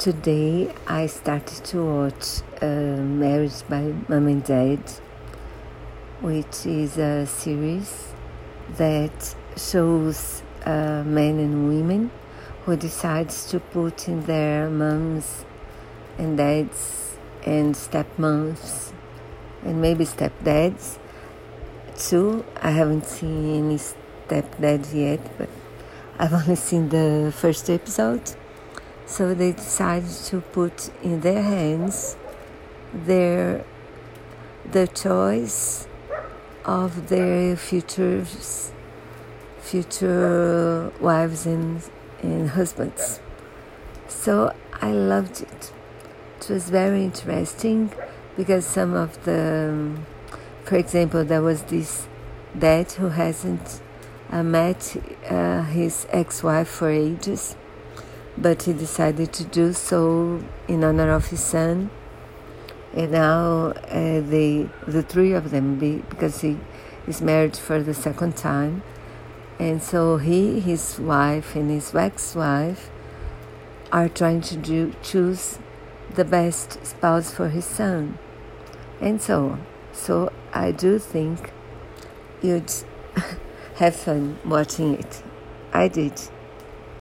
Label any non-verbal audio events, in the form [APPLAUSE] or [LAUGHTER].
Today I started to watch uh, Married by Mom and Dad, which is a series that shows uh, men and women who decides to put in their moms and dads and stepmoms and maybe stepdads too. I haven't seen any stepdads yet, but I've only seen the first episode so they decided to put in their hands their the choice of their futures future wives and, and husbands. So I loved it. It was very interesting because some of the, for example, there was this dad who hasn't uh, met uh, his ex wife for ages but he decided to do so in honor of his son. And now uh, the three of them, be, because he is married for the second time, and so he, his wife, and his ex-wife are trying to do, choose the best spouse for his son, and so. So I do think you'd [LAUGHS] have fun watching it. I did.